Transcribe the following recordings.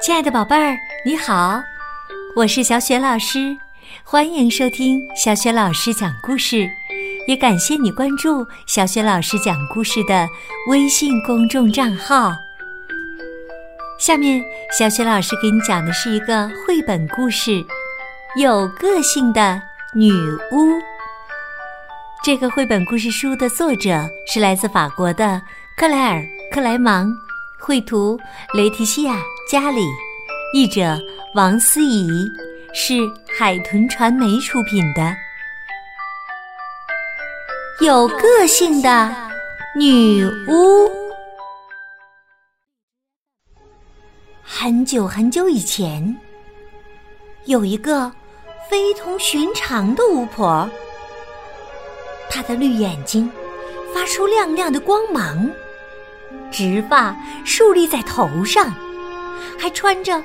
亲爱的宝贝儿，你好，我是小雪老师，欢迎收听小雪老师讲故事，也感谢你关注小雪老师讲故事的微信公众账号。下面，小雪老师给你讲的是一个绘本故事《有个性的女巫》。这个绘本故事书的作者是来自法国的克莱尔·克莱芒，绘图雷提西亚·家里，译者王思怡，是海豚传媒出品的。有个性的女巫。很久很久以前，有一个非同寻常的巫婆。她的绿眼睛发出亮亮的光芒，直发竖立在头上，还穿着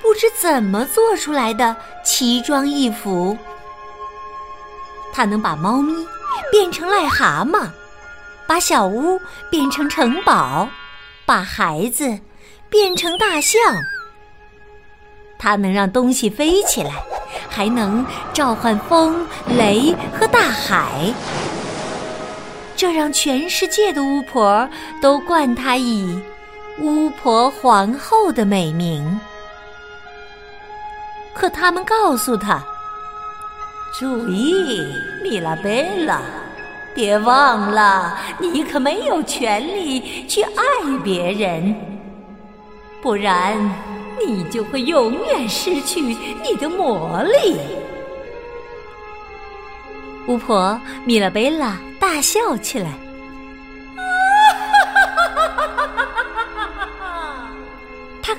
不知怎么做出来的奇装异服。它能把猫咪变成癞蛤蟆，把小屋变成城堡，把孩子。变成大象，它能让东西飞起来，还能召唤风、雷和大海。这让全世界的巫婆都冠它以“巫婆皇后”的美名。可他们告诉她：“注意，米拉贝拉，别忘了，你可没有权利去爱别人。”不然，你就会永远失去你的魔力。巫婆米拉贝拉大笑起来，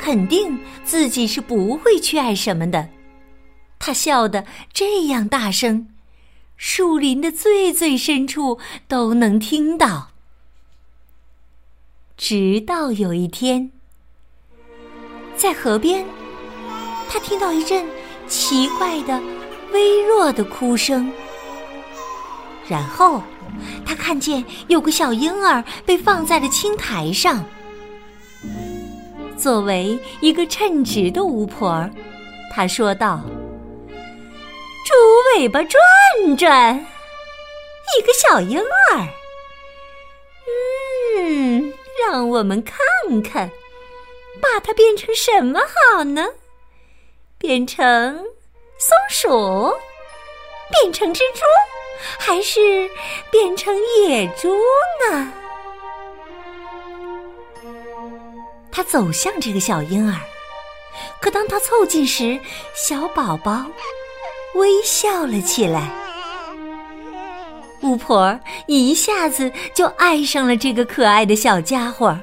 肯定自己是不会去爱什么的。他笑得这样大声，树林的最最深处都能听到。直到有一天。在河边，他听到一阵奇怪的、微弱的哭声。然后，他看见有个小婴儿被放在了青苔上。作为一个称职的巫婆，她说道：“猪尾巴转转，一个小婴儿。嗯，让我们看看。”把它变成什么好呢？变成松鼠，变成蜘蛛，还是变成野猪呢？他走向这个小婴儿，可当他凑近时，小宝宝微笑了起来。巫婆一下子就爱上了这个可爱的小家伙。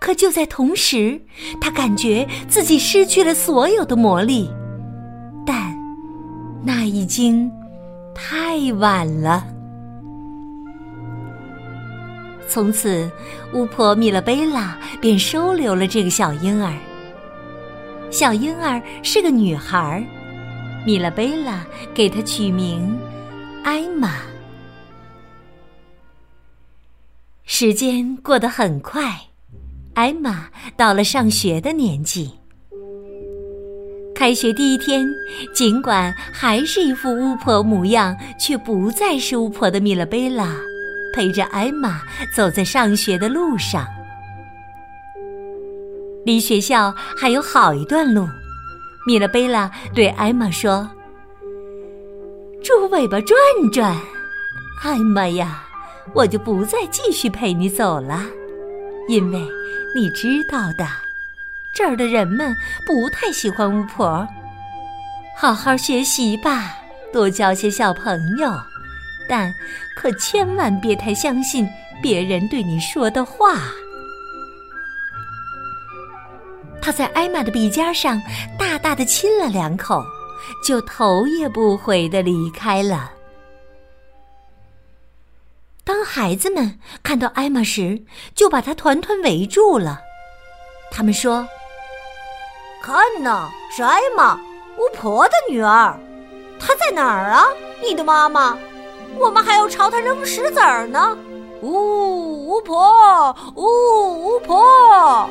可就在同时，他感觉自己失去了所有的魔力，但那已经太晚了。从此，巫婆米勒贝拉便收留了这个小婴儿。小婴儿是个女孩，米勒贝拉给她取名艾玛。时间过得很快。艾玛到了上学的年纪。开学第一天，尽管还是一副巫婆模样，却不再是巫婆的米勒贝拉，陪着艾玛走在上学的路上。离学校还有好一段路，米勒贝拉对艾玛说：“猪尾巴转转，艾玛呀，我就不再继续陪你走了，因为。”你知道的，这儿的人们不太喜欢巫婆。好好学习吧，多交些小朋友，但可千万别太相信别人对你说的话。他在艾玛的鼻尖上大大的亲了两口，就头也不回的离开了。当孩子们看到艾玛时，就把她团团围住了。他们说：“看呐，是艾玛，巫婆的女儿。她在哪儿啊？你的妈妈？我们还要朝他扔石子儿呢。”巫巫婆，巫巫婆。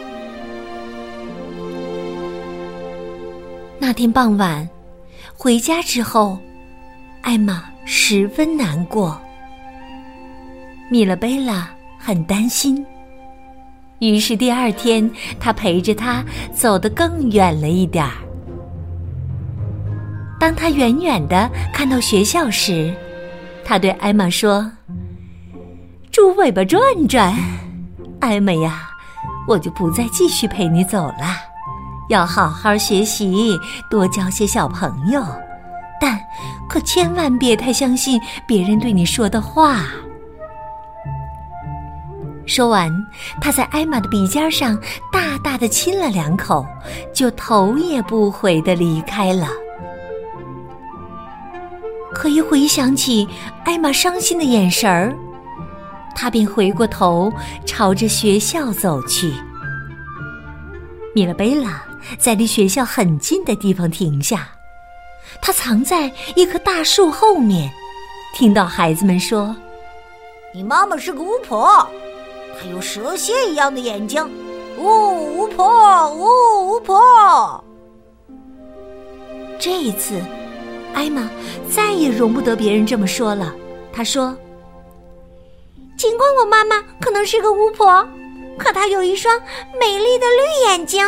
那天傍晚，回家之后，艾玛十分难过。米勒贝拉很担心，于是第二天，他陪着她走得更远了一点儿。当他远远的看到学校时，他对艾玛说：“猪尾巴转转，艾玛呀，我就不再继续陪你走了，要好好学习，多交些小朋友，但可千万别太相信别人对你说的话。”说完，他在艾玛的鼻尖上大大的亲了两口，就头也不回的离开了。可一回想起艾玛伤心的眼神儿，他便回过头朝着学校走去。米勒贝拉在离学校很近的地方停下，他藏在一棵大树后面，听到孩子们说：“你妈妈是个巫婆，她有蛇蝎一样的眼睛。”哦巫婆，巫巫婆。这一次。艾玛再也容不得别人这么说了。她说：“尽管我妈妈可能是个巫婆，可她有一双美丽的绿眼睛。”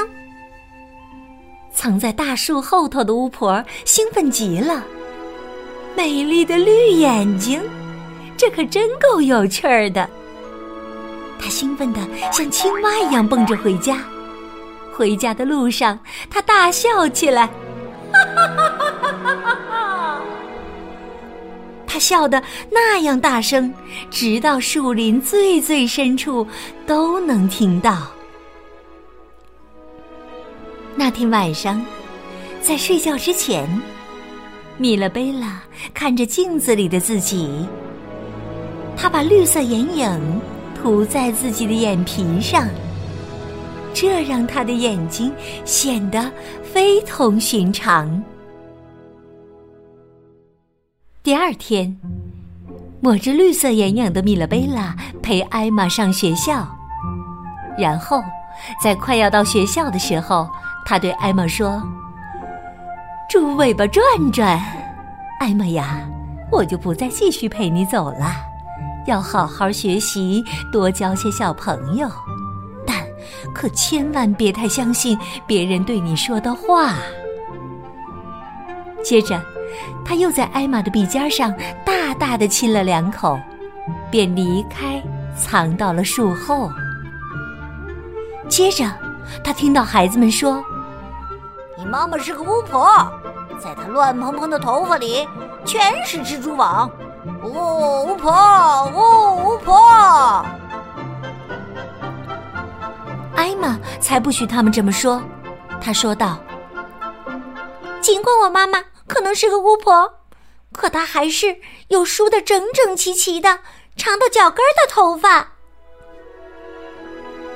藏在大树后头的巫婆兴奋极了。美丽的绿眼睛，这可真够有趣儿的。她兴奋的像青蛙一样蹦着回家。回家的路上，她大笑起来。哈哈哈哈哈哈！笑得那样大声，直到树林最最深处都能听到。那天晚上，在睡觉之前，米勒贝拉看着镜子里的自己，他把绿色眼影涂在自己的眼皮上，这让他的眼睛显得非同寻常。第二天，抹着绿色眼影的米勒贝拉陪艾玛上学校。然后，在快要到学校的时候，他对艾玛说：“猪尾巴转转，艾玛呀，我就不再继续陪你走了，要好好学习，多交些小朋友，但可千万别太相信别人对你说的话。”接着。他又在艾玛的鼻尖上大大的亲了两口，便离开，藏到了树后。接着，他听到孩子们说：“你妈妈是个巫婆，在她乱蓬蓬的头发里全是蜘蛛网。”巫巫婆，巫巫婆。艾玛才不许他们这么说，他说道：“尽管我妈妈……”可能是个巫婆，可她还是有梳的整整齐齐的、长到脚跟的头发。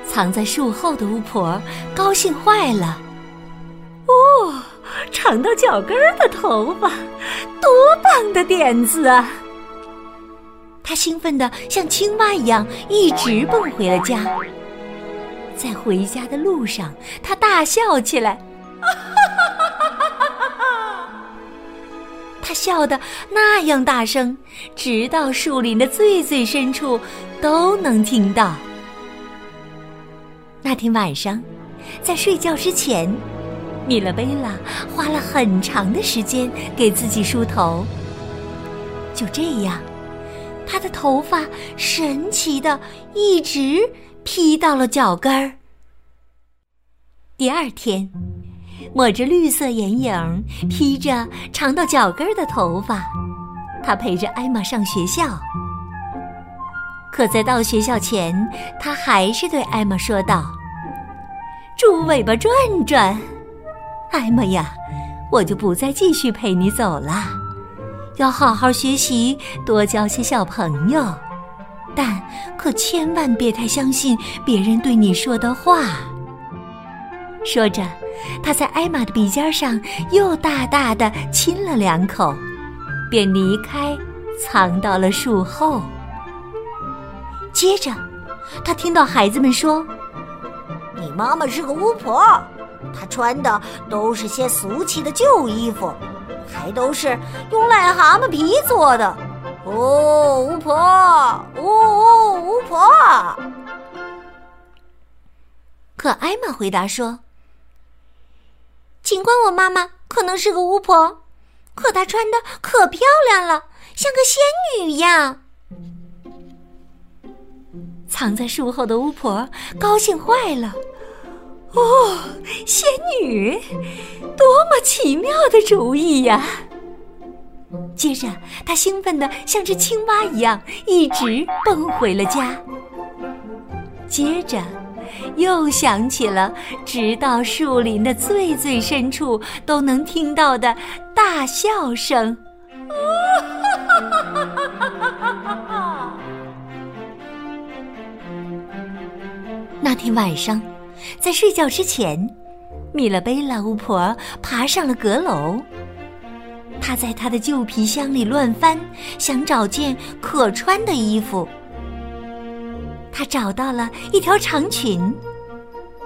藏在树后的巫婆高兴坏了。哦，长到脚跟的头发，多棒的点子啊！她兴奋的像青蛙一样，一直蹦回了家。在回家的路上，她大笑起来。哈哈哈他笑得那样大声，直到树林的最最深处都能听到。那天晚上，在睡觉之前，米勒贝拉花了很长的时间给自己梳头。就这样，她的头发神奇的一直披到了脚跟儿。第二天。抹着绿色眼影，披着长到脚跟的头发，他陪着艾玛上学校。可在到学校前，他还是对艾玛说道：“猪尾巴转转，艾玛呀，我就不再继续陪你走了，要好好学习，多交些小朋友，但可千万别太相信别人对你说的话。”说着。他在艾玛的鼻尖上又大大的亲了两口，便离开，藏到了树后。接着，他听到孩子们说：“你妈妈是个巫婆，她穿的都是些俗气的旧衣服，还都是用癞蛤蟆皮做的。哦，巫婆，哦哦，巫婆。可艾玛回答说：“尽管我妈妈可能是个巫婆，可她穿的可漂亮了，像个仙女一样。”藏在树后的巫婆高兴坏了。哦，仙女，多么奇妙的主意呀！接着，她兴奋的像只青蛙一样，一直蹦回了家。接着。又响起了，直到树林的最最深处都能听到的大笑声。那天晚上，在睡觉之前，米勒贝拉巫婆爬上了阁楼。她在她的旧皮箱里乱翻，想找件可穿的衣服。她找到了一条长裙，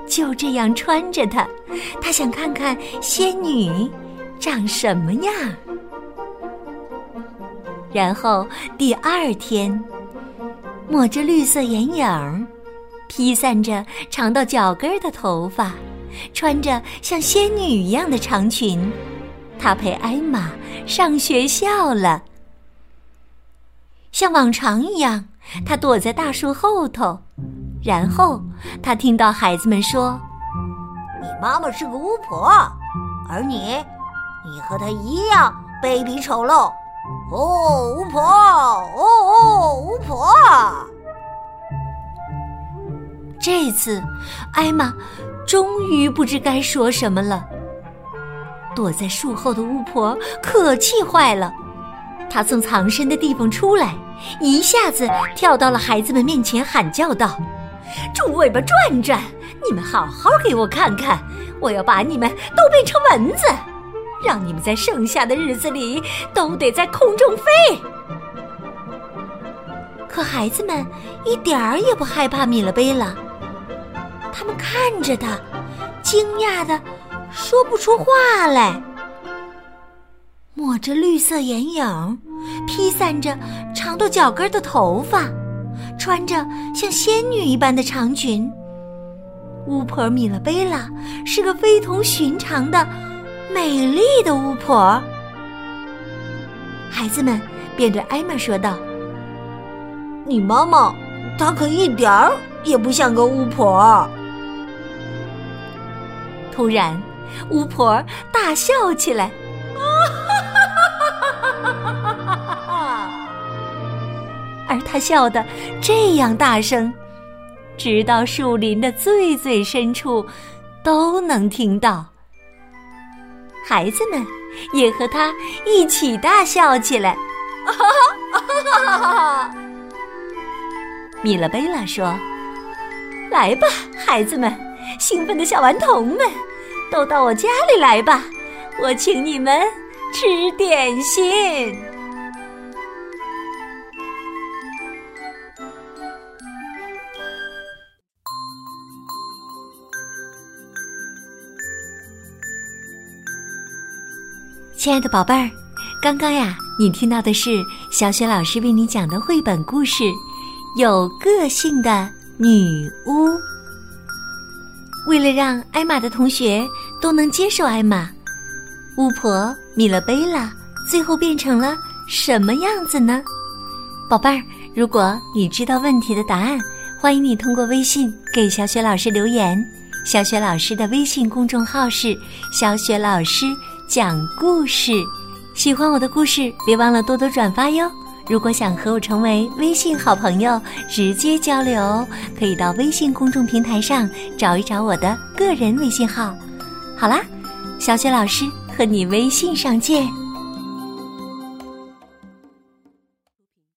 就这样穿着它。她想看看仙女长什么样。然后第二天，抹着绿色眼影，披散着长到脚跟的头发，穿着像仙女一样的长裙，她陪艾玛上学校了。像往常一样。他躲在大树后头，然后他听到孩子们说：“你妈妈是个巫婆，而你，你和她一样卑鄙丑陋。”哦，巫婆！哦哦，巫婆！这次，艾玛终于不知该说什么了。躲在树后的巫婆可气坏了，他从藏身的地方出来。一下子跳到了孩子们面前，喊叫道：“猪尾巴转转，你们好好给我看看！我要把你们都变成蚊子，让你们在剩下的日子里都得在空中飞。”可孩子们一点儿也不害怕米勒贝拉，他们看着他，惊讶的说不出话来，抹着绿色眼影。披散着长到脚跟的头发，穿着像仙女一般的长裙。巫婆米勒贝拉是个非同寻常的美丽的巫婆。孩子们便对艾玛说道：“你妈妈，她可一点儿也不像个巫婆。”突然，巫婆大笑起来。而他笑得这样大声，直到树林的最最深处都能听到。孩子们也和他一起大笑起来。米勒贝拉说：“来吧，孩子们，兴奋的小顽童们，都到我家里来吧，我请你们吃点心。”亲爱的宝贝儿，刚刚呀，你听到的是小雪老师为你讲的绘本故事《有个性的女巫》。为了让艾玛的同学都能接受艾玛，巫婆米勒贝拉最后变成了什么样子呢？宝贝儿，如果你知道问题的答案，欢迎你通过微信给小雪老师留言。小雪老师的微信公众号是小雪老师。讲故事，喜欢我的故事，别忘了多多转发哟。如果想和我成为微信好朋友，直接交流，可以到微信公众平台上找一找我的个人微信号。好啦，小雪老师和你微信上见。